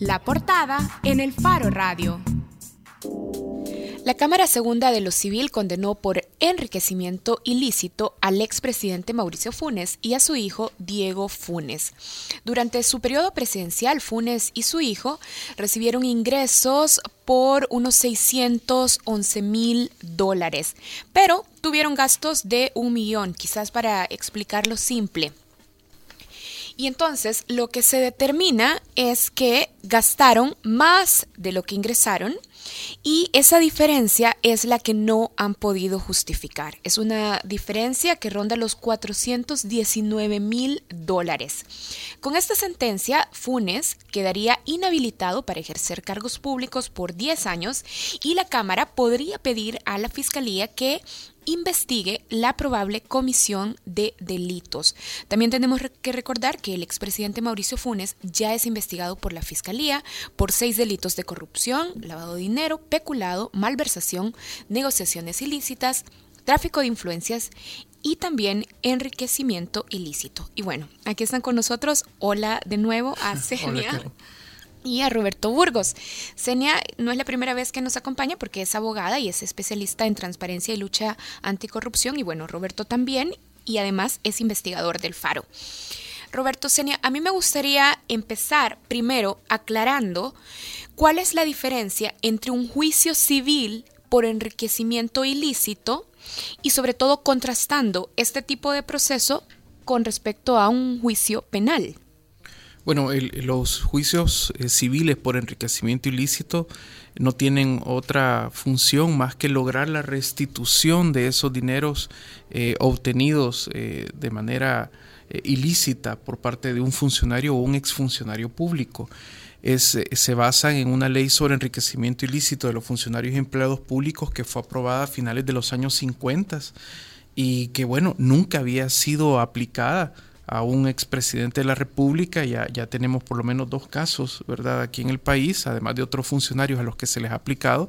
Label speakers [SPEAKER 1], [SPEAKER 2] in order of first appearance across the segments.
[SPEAKER 1] La portada en el Faro Radio.
[SPEAKER 2] La Cámara Segunda de lo Civil condenó por enriquecimiento ilícito al expresidente Mauricio Funes y a su hijo Diego Funes. Durante su periodo presidencial, Funes y su hijo recibieron ingresos por unos 611 mil dólares, pero tuvieron gastos de un millón, quizás para explicarlo simple. Y entonces lo que se determina es que gastaron más de lo que ingresaron y esa diferencia es la que no han podido justificar. Es una diferencia que ronda los 419 mil dólares. Con esta sentencia, Funes quedaría inhabilitado para ejercer cargos públicos por 10 años y la Cámara podría pedir a la Fiscalía que investigue la probable comisión de delitos. También tenemos que recordar que el expresidente Mauricio Funes ya es investigado por la Fiscalía por seis delitos de corrupción, lavado de dinero, peculado, malversación, negociaciones ilícitas, tráfico de influencias y también enriquecimiento ilícito. Y bueno, aquí están con nosotros. Hola de nuevo a Senia y a Roberto Burgos. Senia no es la primera vez que nos acompaña porque es abogada y es especialista en transparencia y lucha anticorrupción. Y bueno, Roberto también y además es investigador del Faro. Roberto Senia, a mí me gustaría empezar primero aclarando cuál es la diferencia entre un juicio civil por enriquecimiento ilícito y sobre todo contrastando este tipo de proceso con respecto a un juicio penal.
[SPEAKER 3] Bueno, los juicios eh, civiles por enriquecimiento ilícito no tienen otra función más que lograr la restitución de esos dineros eh, obtenidos eh, de manera ilícita por parte de un funcionario o un exfuncionario público. Es, se basan en una ley sobre enriquecimiento ilícito de los funcionarios y empleados públicos que fue aprobada a finales de los años 50 y que, bueno, nunca había sido aplicada a un expresidente de la República, ya, ya tenemos por lo menos dos casos, ¿verdad?, aquí en el país, además de otros funcionarios a los que se les ha aplicado.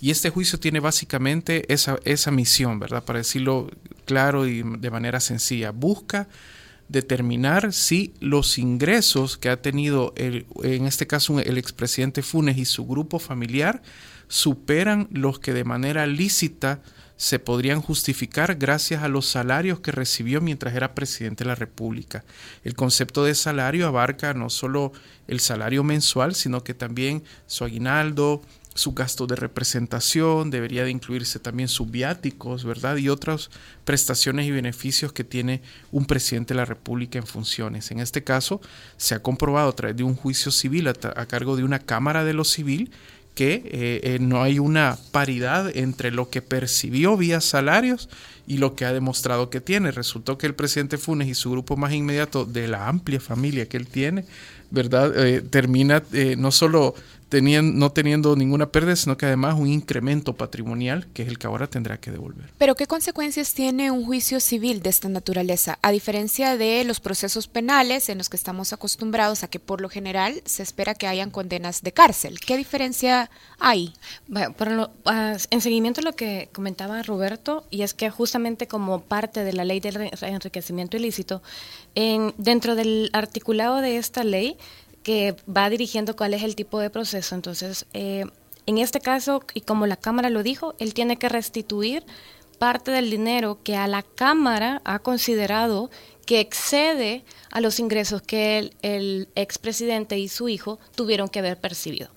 [SPEAKER 3] Y este juicio tiene básicamente esa, esa misión, ¿verdad?, para decirlo claro y de manera sencilla. Busca determinar si los ingresos que ha tenido, en este caso, el expresidente Funes y su grupo familiar superan los que de manera lícita se podrían justificar gracias a los salarios que recibió mientras era presidente de la República. El concepto de salario abarca no solo el salario mensual, sino que también su aguinaldo, su gasto de representación, debería de incluirse también sus viáticos, ¿verdad? Y otras prestaciones y beneficios que tiene un presidente de la República en funciones. En este caso, se ha comprobado a través de un juicio civil a, cargo de una Cámara de lo Civil que eh, eh, no hay una paridad entre lo que percibió vía salarios y lo que ha demostrado que tiene. Resultó que el presidente Funes y su grupo más inmediato de la amplia familia que él tiene, ¿verdad? Eh, termina no solo no teniendo ninguna pérdida, sino que además un incremento patrimonial, que es el que ahora tendrá que devolver.
[SPEAKER 2] Pero ¿qué consecuencias tiene un juicio civil de esta naturaleza? A diferencia de los procesos penales en los que estamos acostumbrados a que por lo general se espera que hayan condenas de cárcel. ¿Qué diferencia hay?
[SPEAKER 4] Bueno, lo, ah, en seguimiento a lo que comentaba Roberto, y es que justamente como parte de la ley del enriquecimiento ilícito, en, dentro del articulado de esta ley, que va dirigiendo cuál es el tipo de proceso. Entonces, eh, en este caso, y como la Cámara lo dijo, él tiene que restituir parte del dinero que a la Cámara ha considerado que excede a los ingresos que el, el expresidente y su hijo tuvieron que haber percibido.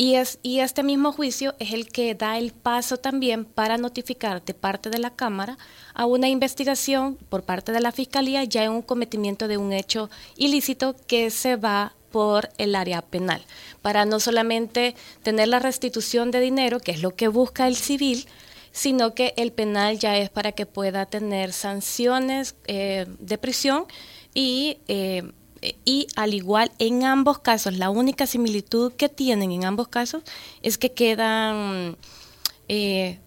[SPEAKER 4] Y, es, y este mismo juicio es el que da el paso también para notificar de parte de la Cámara a una investigación por parte de la Fiscalía ya en un cometimiento de un hecho ilícito que se va por el área penal, para no solamente tener la restitución de dinero, que es lo que busca el civil, sino que el penal ya es para que pueda tener sanciones eh, de prisión y, eh, y al igual en ambos casos, la única similitud que tienen en ambos casos es que quedan eh,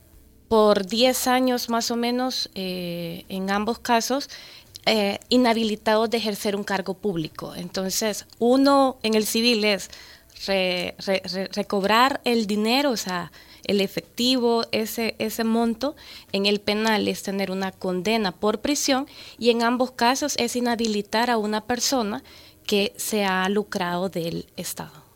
[SPEAKER 4] por 10 años más o menos en ambos casos eh, inhabilitados de ejercer un cargo público. Entonces, uno en el civil es recobrar el dinero, o sea, el efectivo, ese, ese monto. En el penal es tener una condena por prisión y en ambos casos es inhabilitar a una persona que se ha lucrado del Estado.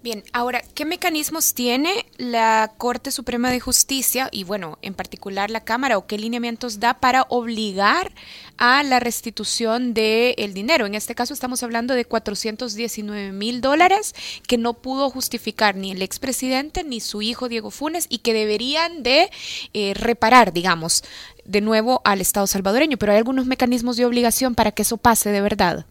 [SPEAKER 2] Bien, ahora, ¿qué mecanismos tiene la Corte Suprema de Justicia y, bueno, en particular la Cámara o qué lineamientos da para obligar a la restitución del dinero? En este caso estamos hablando de 419 mil dólares que no pudo justificar ni el expresidente ni su hijo Diego Funes y que deberían de eh, reparar, digamos, de nuevo al Estado salvadoreño. Pero hay algunos mecanismos de obligación para que eso pase de verdad.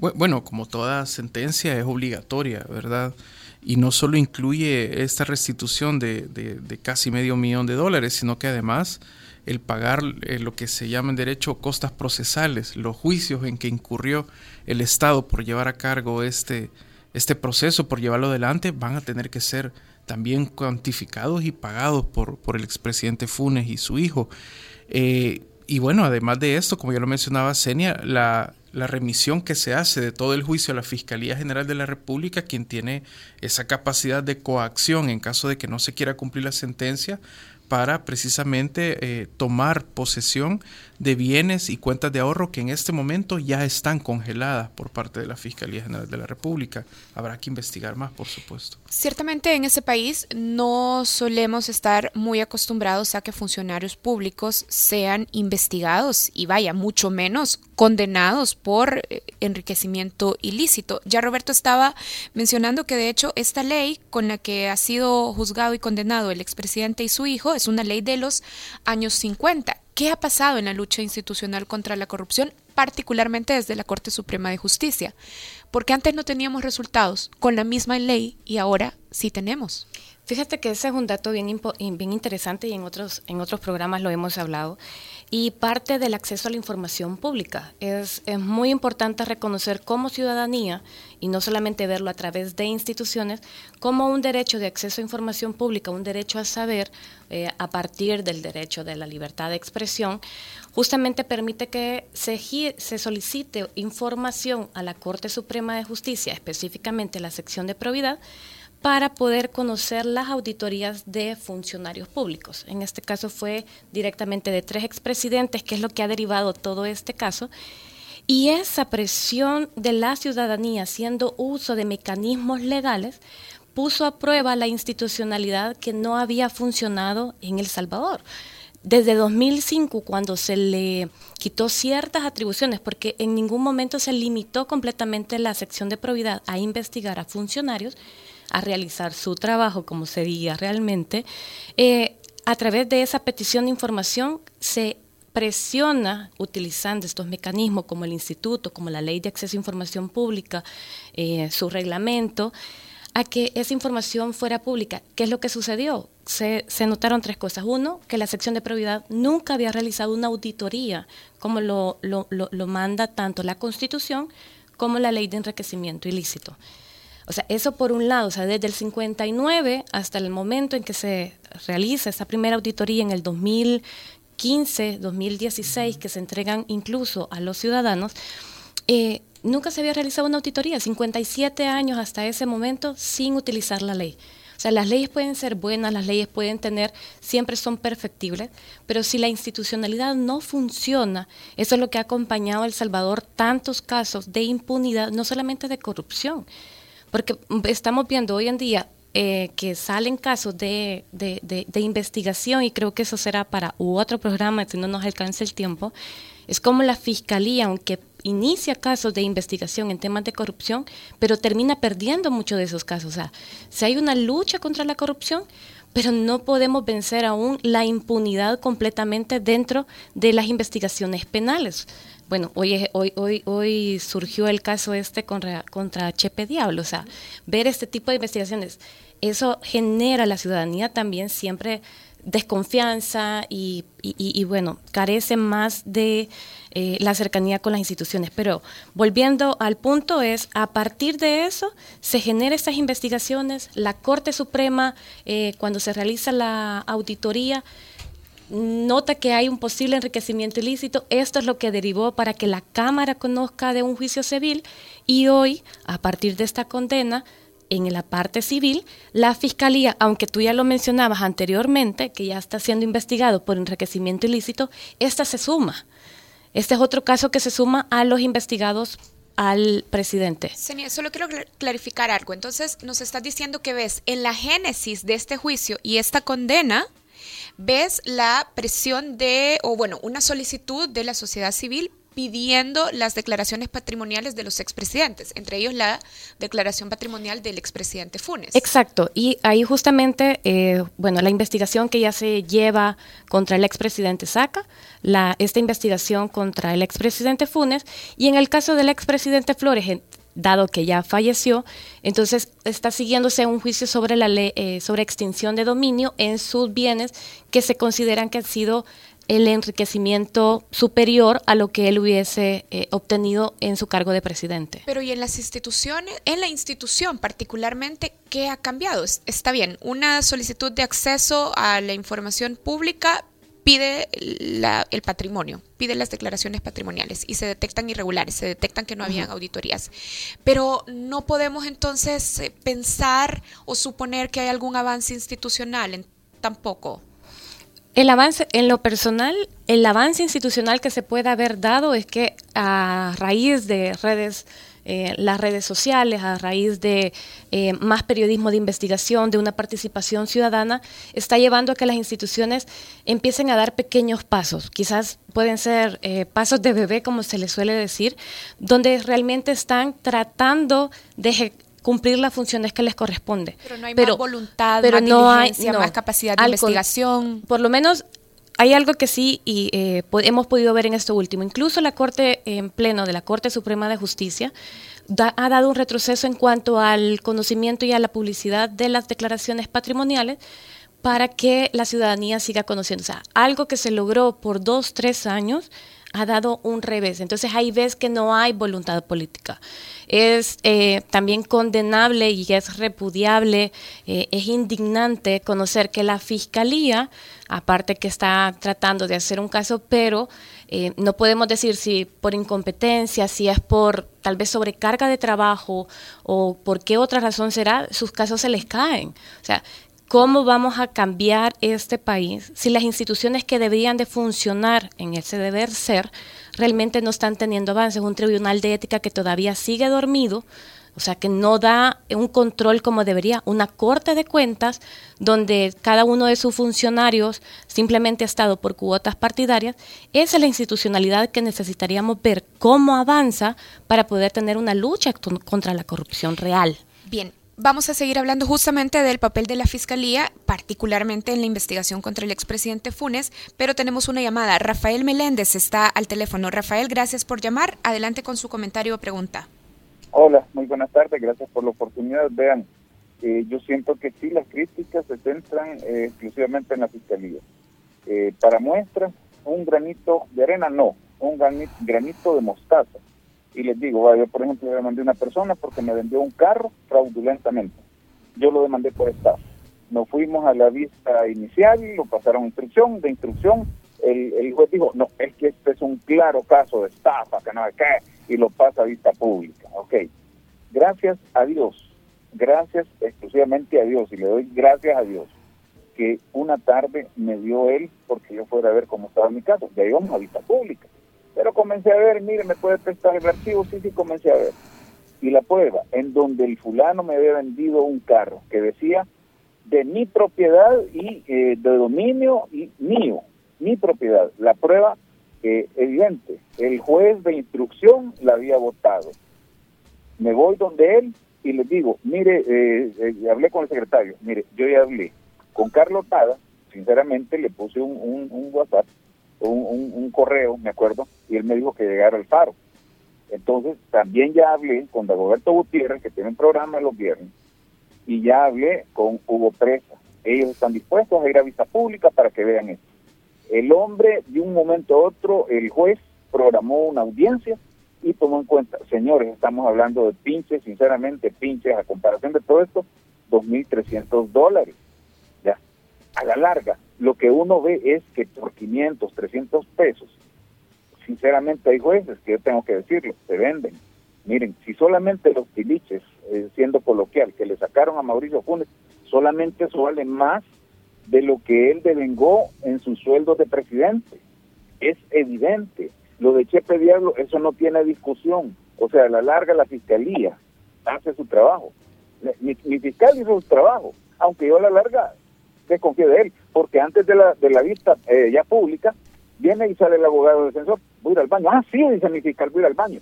[SPEAKER 3] Bueno, como toda sentencia es obligatoria, ¿verdad? Y no solo incluye esta restitución de, casi medio millón de dólares, sino que además el pagar eh, lo que se llama en derecho costas procesales, los juicios en que incurrió el Estado por llevar a cargo este, este proceso, por llevarlo adelante, van a tener que ser también cuantificados y pagados por, por el expresidente Funes y su hijo. Eh, y bueno, además de esto, como ya lo mencionaba Senia, la, la remisión que se hace de todo el juicio a la Fiscalía General de la República, quien tiene esa capacidad de coacción en caso de que no se quiera cumplir la sentencia, para precisamente eh, tomar posesión de bienes y cuentas de ahorro que en este momento ya están congeladas por parte de la Fiscalía General de la República. Habrá que investigar más, por supuesto.
[SPEAKER 2] Ciertamente en ese país no solemos estar muy acostumbrados a que funcionarios públicos sean investigados y vaya, mucho menos condenados por eh, enriquecimiento ilícito. Ya Roberto estaba mencionando que de hecho esta ley con la que ha sido juzgado y condenado el expresidente y su hijo es una ley de los años 50. ¿Qué ha pasado en la lucha institucional contra la corrupción, particularmente desde la Corte Suprema de Justicia? Porque antes no teníamos resultados con la misma ley y ahora sí tenemos.
[SPEAKER 4] Fíjate que ese es un dato bien, interesante y en otros, en otros programas lo hemos hablado y parte del acceso a la información pública. Es, es, muy importante reconocer como ciudadanía, y no solamente verlo a través de instituciones, como un derecho de acceso a información pública, un derecho a saber eh, a partir del derecho de la libertad de expresión, justamente permite que se, se solicite información a la Corte Suprema de Justicia, específicamente la sección de probidad, para poder conocer las auditorías de funcionarios públicos. En este caso fue directamente de tres expresidentes, que es lo que ha derivado todo este caso. Y esa presión de la ciudadanía haciendo uso de mecanismos legales puso a prueba la institucionalidad que no había funcionado en El Salvador. Desde 2005, cuando se le quitó ciertas atribuciones, porque en ningún momento se limitó completamente la sección de probidad a investigar a funcionarios, a realizar su trabajo como sería realmente, eh, a través de esa petición de información se presiona, utilizando estos mecanismos como el instituto, como la ley de acceso a información pública, eh, su reglamento, a que esa información fuera pública. ¿Qué es lo que sucedió? Se, notaron tres cosas. Uno, que la sección de probidad nunca había realizado una auditoría como lo, lo, lo manda tanto la Constitución como la ley de enriquecimiento ilícito. O sea, eso por un lado, o sea, desde el 59 hasta el momento en que se realiza esa primera auditoría en el 2015, 2016, que se entregan incluso a los ciudadanos, eh, nunca se había realizado una auditoría, 57 años hasta ese momento sin utilizar la ley. O sea, las leyes pueden ser buenas, las leyes pueden tener, siempre son perfectibles, pero si la institucionalidad no funciona, eso es lo que ha acompañado a El Salvador tantos casos de impunidad, no solamente de corrupción, porque estamos viendo hoy en día eh, que salen casos de, de, investigación, y creo que eso será para otro programa si no nos alcanza el tiempo, es como la fiscalía, aunque inicia casos de investigación en temas de corrupción, pero termina perdiendo muchos de esos casos. O sea, si hay una lucha contra la corrupción, pero no podemos vencer aún la impunidad completamente dentro de las investigaciones penales bueno, hoy, hoy, hoy, hoy surgió el caso este contra, contra Chepe Diablo, o sea, ver este tipo de investigaciones, eso genera a la ciudadanía también siempre desconfianza y, y, bueno, carece más de eh, la cercanía con las instituciones. Pero volviendo al punto es, a partir de eso se generan estas investigaciones, la Corte Suprema, eh, cuando se realiza la auditoría, nota que hay un posible enriquecimiento ilícito. Esto es lo que derivó para que la Cámara conozca de un juicio civil y hoy, a partir de esta condena, en la parte civil, la Fiscalía, aunque tú ya lo mencionabas anteriormente, que ya está siendo investigado por enriquecimiento ilícito, esta se suma. Este es otro caso que se suma a los investigados al presidente.
[SPEAKER 2] Senia, solo quiero clarificar algo. Entonces, nos estás diciendo que ves en la génesis de este juicio y esta condena, ves la presión de, o bueno, una solicitud de la sociedad civil pidiendo las declaraciones patrimoniales de los expresidentes, entre ellos la declaración patrimonial del expresidente Funes.
[SPEAKER 4] Exacto, y ahí justamente, eh, bueno, la investigación que ya se lleva contra el expresidente Saca, la, esta investigación contra el expresidente Funes, y en el caso del expresidente Flores, dado que ya falleció, entonces está siguiéndose un juicio sobre la ley eh, sobre extinción de dominio en sus bienes que se consideran que han sido el enriquecimiento superior a lo que él hubiese eh, obtenido en su cargo de presidente.
[SPEAKER 2] Pero y en las instituciones, en la institución particularmente, ¿qué ha cambiado? Está bien, una solicitud de acceso a la información pública pide el patrimonio, pide las declaraciones patrimoniales y se detectan irregulares, se detectan que no habían auditorías. Pero no podemos entonces eh, pensar o suponer que hay algún avance institucional, tampoco.
[SPEAKER 4] El avance, en lo personal, el avance institucional que se puede haber dado es que a raíz de redes, eh, las redes sociales, a raíz de eh, más periodismo de investigación, de una participación ciudadana, está llevando a que las instituciones empiecen a dar pequeños pasos. Quizás pueden ser eh, pasos de bebé, como se les suele decir, donde realmente están tratando de cumplir las funciones que les corresponde.
[SPEAKER 2] Pero no hay más voluntad, pero más no hay más capacidad de investigación.
[SPEAKER 4] Por lo menos hay algo que sí y eh, hemos podido ver en esto último. Incluso la Corte en pleno de la Corte Suprema de Justicia ha dado un retroceso en cuanto al conocimiento y a la publicidad de las declaraciones patrimoniales para que la ciudadanía siga conociendo. O sea, algo que se logró por dos, tres años ha dado un revés. Entonces ahí ves que no hay voluntad política. Es eh, también condenable y es repudiable, eh, es indignante conocer que la Fiscalía, aparte que está tratando de hacer un caso, pero eh, no podemos decir si por incompetencia, si es por tal vez sobrecarga de trabajo o por qué otra razón será, sus casos se les caen. O sea, ¿Cómo vamos a cambiar este país si las instituciones que deberían de funcionar en ese deber ser realmente no están teniendo avances? Un tribunal de ética que todavía sigue dormido, o sea, que no da un control como debería, una corte de cuentas donde cada uno de sus funcionarios simplemente ha estado por cuotas partidarias, esa es la institucionalidad que necesitaríamos ver cómo avanza para poder tener una lucha contra la corrupción real.
[SPEAKER 2] Bien, Vamos a seguir hablando justamente del papel de la Fiscalía, particularmente en la investigación contra el expresidente Funes, pero tenemos una llamada. Rafael Meléndez está al teléfono. Rafael, gracias por llamar. Adelante con su comentario o pregunta.
[SPEAKER 5] Hola, muy buenas tardes. Gracias por la oportunidad. Vean, eh, yo siento que sí, las críticas se centran eh, exclusivamente en la Fiscalía. Eh, para muestra, un granito de arena, no, un granito de mostaza y les digo, yo por ejemplo demandé a una persona porque me vendió un carro fraudulentamente. Yo lo demandé por estafa. Nos fuimos a la vista inicial, lo pasaron a instrucción, de instrucción el, el juez dijo, no, es que este es un claro caso de estafa, que no qué, y lo pasa a vista pública. Ok, gracias a Dios, gracias exclusivamente a Dios, y le doy gracias a Dios, que una tarde me dio él porque yo fuera a ver cómo estaba mi caso. Ya íbamos a vista pública. Pero comencé a ver, mire, me puede prestar el archivo, sí, sí, comencé a ver. Y la prueba, en donde el fulano me había vendido un carro que decía de mi propiedad y eh, de dominio y mío, mi propiedad. La prueba eh, evidente, el juez de instrucción la había votado. Me voy donde él y le digo, mire, eh, eh, hablé con el secretario, mire, yo ya hablé con Carlos Tada, sinceramente le puse un, un, un WhatsApp un, correo, me acuerdo, y él me dijo que llegara al faro. Entonces, también ya hablé con Dagoberto Gutiérrez, que tiene un programa los viernes, y ya hablé con Hugo Presa. Ellos están dispuestos a ir a vista pública para que vean esto. El hombre, de un momento a otro, el juez programó una audiencia y tomó en cuenta, señores, estamos hablando de pinches, sinceramente, pinches, a comparación de todo esto, 2.300 dólares. Ya, a la larga, lo que uno ve es que por 500, 300 pesos, sinceramente hay jueces que yo tengo que decirlo, se venden. Miren, si solamente los tiliches, eh, siendo coloquial, que le sacaron a Mauricio Funes, solamente eso vale más de lo que él devengó en su sueldo de presidente. Es evidente. Lo de Chepe Diablo, eso no tiene discusión. O sea, a la larga la fiscalía hace su trabajo. Mi, fiscal hizo su trabajo, aunque yo a la larga desconfío de él, porque antes de la, de la vista eh, ya pública, viene y sale el abogado defensor, voy a ir al baño. Ah, sí, dice mi fiscal, voy a ir al baño.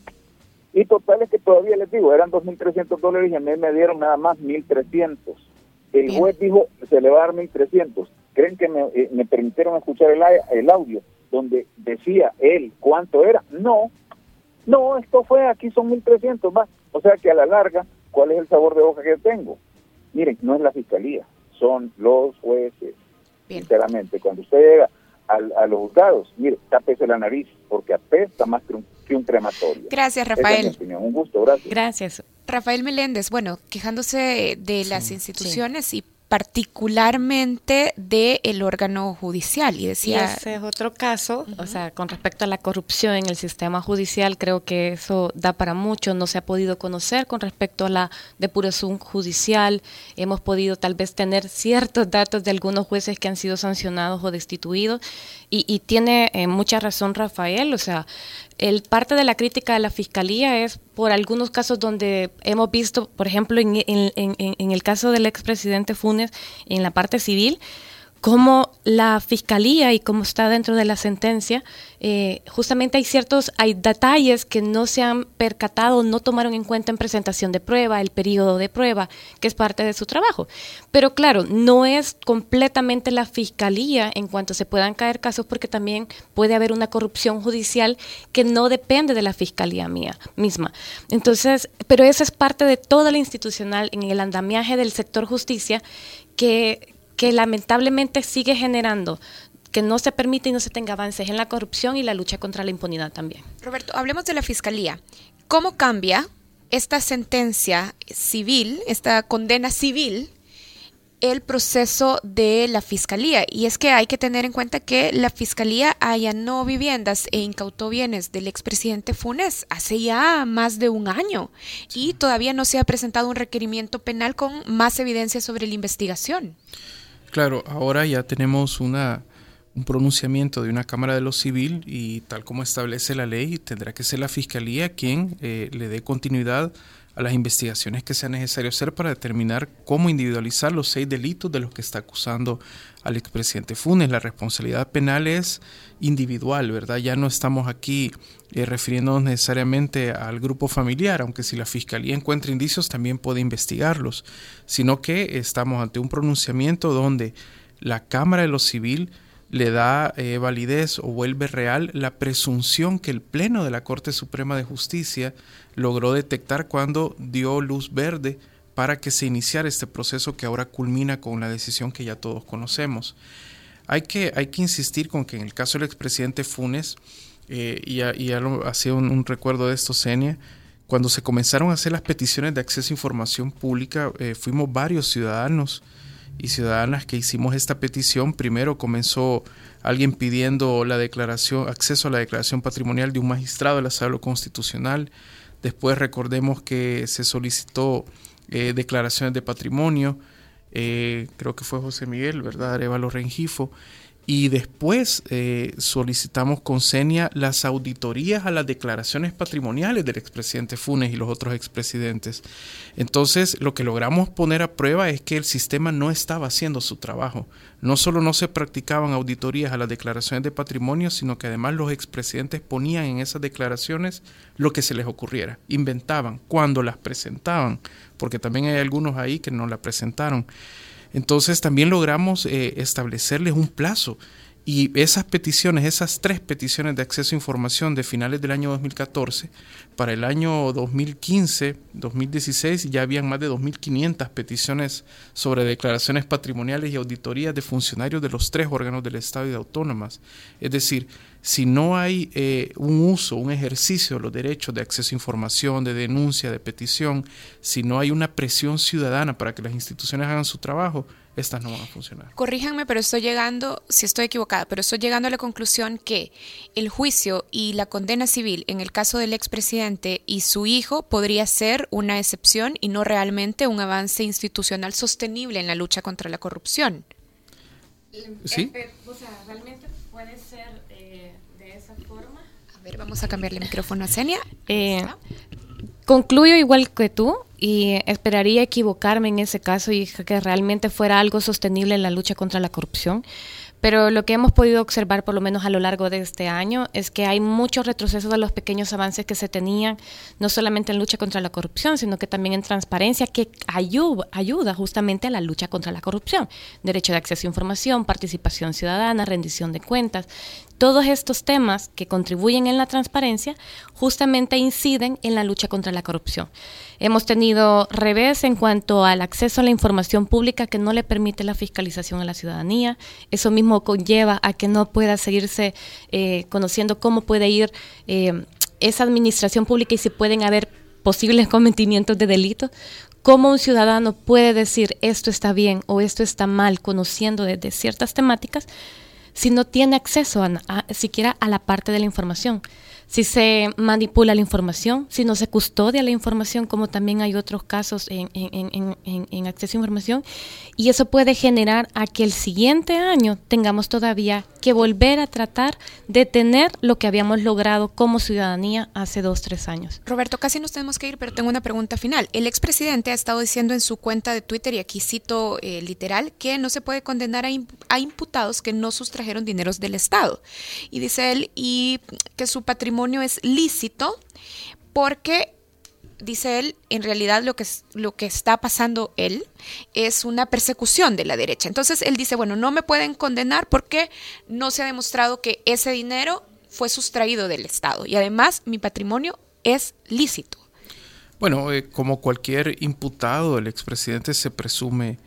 [SPEAKER 5] Y total es que todavía les digo, eran 2.300 dólares y a mí me dieron nada más 1.300. El juez dijo, se le va a dar 1.300. ¿Creen que me, eh, me permitieron escuchar el, el audio donde decía él cuánto era? No, no, esto fue, aquí son 1.300 más. O sea que a la larga, ¿cuál es el sabor de boca que tengo? Miren, no es la fiscalía, son los jueces. Sinceramente, cuando usted llega a, los juzgados, mire, tápese la nariz, porque apesta más que un, que un crematorio.
[SPEAKER 2] Gracias, Rafael.
[SPEAKER 5] Un gusto, gracias.
[SPEAKER 2] Gracias. Rafael Meléndez, bueno, quejándose de las instituciones y particularmente del órgano judicial. Y decía.
[SPEAKER 4] ese es otro caso, o sea, con respecto a la corrupción en el sistema judicial, creo que eso da para mucho. No se ha podido conocer con respecto a la depuración judicial. Hemos podido tal vez tener ciertos datos de algunos jueces que han sido sancionados o destituidos. Y, tiene eh, mucha razón Rafael, o sea, el parte de la crítica de la fiscalía es por algunos casos donde hemos visto, por ejemplo, en, en, en el caso del expresidente Funes, en la parte civil, cómo la fiscalía y cómo está dentro de la sentencia, eh, justamente hay ciertos, hay detalles que no se han percatado, no tomaron en cuenta en presentación de prueba, el periodo de prueba, que es parte de su trabajo. Pero claro, no es completamente la fiscalía en cuanto se puedan caer casos, porque también puede haber una corrupción judicial que no depende de la fiscalía mía misma. Entonces, pero esa es parte de todo lo institucional en el andamiaje del sector justicia que que lamentablemente sigue generando que no se permite y no se tenga avances en la corrupción y la lucha contra la impunidad también.
[SPEAKER 2] Roberto, hablemos de la Fiscalía. ¿Cómo cambia esta sentencia civil, esta condena civil, el proceso de la Fiscalía? Y es que hay que tener en cuenta que la Fiscalía allanó viviendas e incautó bienes del expresidente Funes hace ya más de un año y todavía no se ha presentado un requerimiento penal con más evidencia sobre la investigación.
[SPEAKER 3] Claro, ahora ya tenemos una, un pronunciamiento de una Cámara de lo Civil y tal como establece la ley, tendrá que ser la Fiscalía quien eh, le dé continuidad a las investigaciones que sea necesario hacer para determinar cómo individualizar los seis delitos de los que está acusando al expresidente Funes. La responsabilidad penal es individual, ¿verdad? Ya no estamos aquí eh, refiriéndonos necesariamente al grupo familiar, aunque si la fiscalía encuentra indicios también puede investigarlos, sino que estamos ante un pronunciamiento donde la Cámara de lo Civil le da eh, validez o vuelve real la presunción que el Pleno de la Corte Suprema de Justicia logró detectar cuando dio luz verde para que se iniciara este proceso que ahora culmina con la decisión que ya todos conocemos. Hay que, hay que insistir con que en el caso del expresidente Funes, eh, y ya, lo, hacía un, recuerdo de esto, Senia, cuando se comenzaron a hacer las peticiones de acceso a información pública, eh, fuimos varios ciudadanos y ciudadanas que hicimos esta petición. Primero comenzó alguien pidiendo la declaración, acceso a la declaración patrimonial de un magistrado de la Constitucional. Después recordemos que se solicitó eh, declaraciones de patrimonio. Eh, creo que fue José Miguel, ¿verdad? Arevalo Rengifo y después eh, solicitamos con Senia las auditorías a las declaraciones patrimoniales del expresidente Funes y los otros expresidentes. Entonces, lo que logramos poner a prueba es que el sistema no estaba haciendo su trabajo. No solo no se practicaban auditorías a las declaraciones de patrimonio, sino que además los expresidentes ponían en esas declaraciones lo que se les ocurriera, inventaban cuando las presentaban, porque también hay algunos ahí que no la presentaron. Entonces también logramos eh, establecerles un plazo y esas peticiones, esas tres peticiones de acceso a información de finales del año 2014, para el año 2015, 2016 ya habían más de 2.500 peticiones sobre declaraciones patrimoniales y auditorías de funcionarios de los tres órganos del Estado y de autónomas. Es decir, si no hay eh, un uso, un ejercicio de los derechos de acceso a información, de denuncia, de petición, si no hay una presión ciudadana para que las instituciones hagan su trabajo, estas no van a funcionar.
[SPEAKER 2] Corríjanme, pero estoy llegando, si estoy equivocada, pero estoy llegando a la conclusión que el juicio y la condena civil en el caso del expresidente y su hijo podría ser una excepción y no realmente un avance institucional sostenible en la lucha contra la corrupción.
[SPEAKER 3] Sí.
[SPEAKER 4] O sea, realmente puede ser eh, de esa forma.
[SPEAKER 2] A ver, vamos a cambiarle el micrófono a Senia.
[SPEAKER 4] Concluyo igual que tú y esperaría equivocarme en ese caso y que realmente fuera algo sostenible en la lucha contra la corrupción. Pero lo que hemos podido observar, por lo menos a lo largo de este año, es que hay muchos retrocesos de los pequeños avances que se tenían, no solamente en lucha contra la corrupción, sino que también en transparencia, que ayuda, ayuda justamente a la lucha contra la corrupción. Derecho de acceso a información, participación ciudadana, rendición de cuentas. Todos estos temas que contribuyen en la transparencia justamente inciden en la lucha contra la corrupción. Hemos tenido revés en cuanto al acceso a la información pública que no le permite la fiscalización a la ciudadanía. Eso mismo conlleva a que no pueda seguirse eh, conociendo cómo puede ir eh, esa administración pública y si pueden haber posibles cometimientos de delitos. ¿Cómo un ciudadano puede decir esto está bien o esto está mal conociendo desde ciertas temáticas? Si no tiene acceso a, siquiera a la parte de la información si se manipula la información, si no se custodia la información, como también hay otros casos en, acceso a información, y eso puede generar a que el siguiente año tengamos todavía que volver a tratar de tener lo que habíamos logrado como ciudadanía hace dos, tres años.
[SPEAKER 2] Roberto, casi nos tenemos que ir, pero tengo una pregunta final. El expresidente ha estado diciendo en su cuenta de Twitter, y aquí cito eh, literal, que no se puede condenar a, a imputados que no sustrajeron dineros del Estado. Y dice él, y que su patrimonio es lícito porque dice él, en realidad lo que, lo que está pasando él es una persecución de la derecha. Entonces él dice, bueno, no me pueden condenar porque no se ha demostrado que ese dinero fue sustraído del Estado y además mi patrimonio es lícito.
[SPEAKER 3] Bueno, eh, como cualquier imputado, el expresidente se presume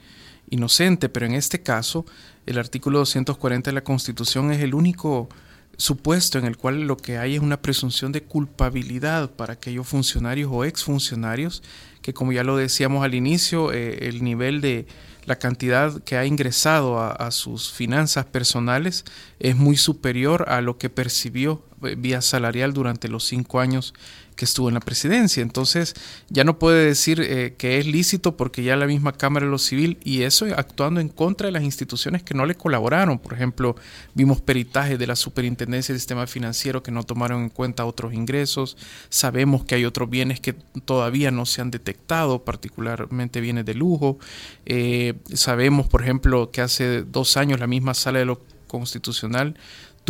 [SPEAKER 3] inocente, pero en este caso el artículo 240 de la Constitución es el único supuesto en el cual lo que hay es una presunción de culpabilidad para aquellos funcionarios o exfuncionarios que como ya lo decíamos al inicio, eh, el nivel de la cantidad que ha ingresado a, sus finanzas personales es muy superior a lo que percibió eh, vía salarial durante los cinco años que estuvo en la presidencia. Entonces ya no puede decir eh, que es lícito porque ya la misma Cámara de lo Civil y eso actuando en contra de las instituciones que no le colaboraron. Por ejemplo, vimos peritajes de la Superintendencia del Sistema Financiero que no tomaron en cuenta otros ingresos. Sabemos que hay otros bienes que todavía no se han detectado, particularmente bienes de lujo. Eh, sabemos, por ejemplo, que hace dos años la misma Sala de lo Constitucional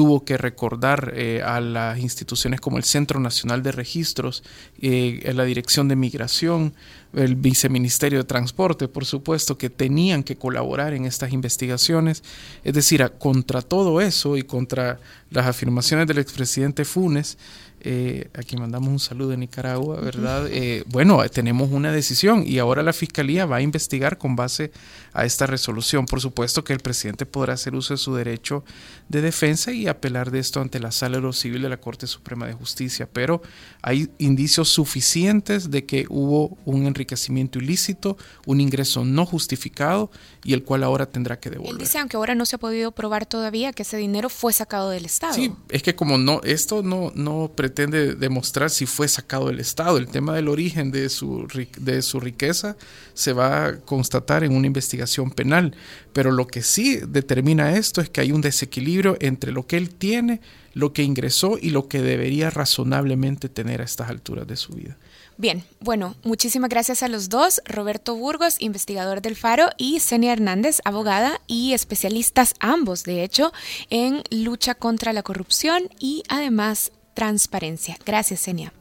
[SPEAKER 3] tuvo que recordar eh, a las instituciones como el Centro Nacional de Registros, eh, la Dirección de Migración, el Viceministerio de Transporte, por supuesto, que tenían que colaborar en estas investigaciones. Es decir, contra todo eso y contra las afirmaciones del expresidente Funes, eh, aquí mandamos un saludo de Nicaragua, ¿verdad? Eh, bueno, tenemos una decisión y ahora la Fiscalía va a investigar con base a esta resolución. Por supuesto que el presidente podrá hacer uso de su derecho de defensa y apelar de esto ante la Sala de lo Civil de la Corte Suprema de Justicia, pero hay indicios suficientes de que hubo un enriquecimiento ilícito, un ingreso no justificado y el cual ahora tendrá que devolver. Él
[SPEAKER 2] dice, aunque ahora no se ha podido probar todavía que ese dinero fue sacado del Estado.
[SPEAKER 3] Sí, es que como no, esto no, no pretende demostrar si fue sacado del Estado. El tema del origen de su, de su riqueza se va a constatar en una investigación penal. Pero lo que sí determina esto es que hay un desequilibrio entre lo que él tiene, lo que ingresó y lo que debería razonablemente tener a estas alturas de su vida.
[SPEAKER 2] Bien, bueno, muchísimas gracias a los dos, Roberto Burgos, investigador del Faro, y Senia Hernández, abogada y especialistas ambos, de hecho, en lucha contra la corrupción y además transparencia. Gracias, Senia.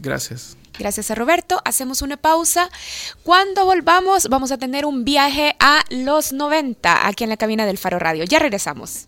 [SPEAKER 3] Gracias.
[SPEAKER 2] Gracias a Roberto. Hacemos una pausa. Cuando volvamos, vamos a tener un viaje a los 90 aquí en la cabina del Faro Radio. Ya regresamos.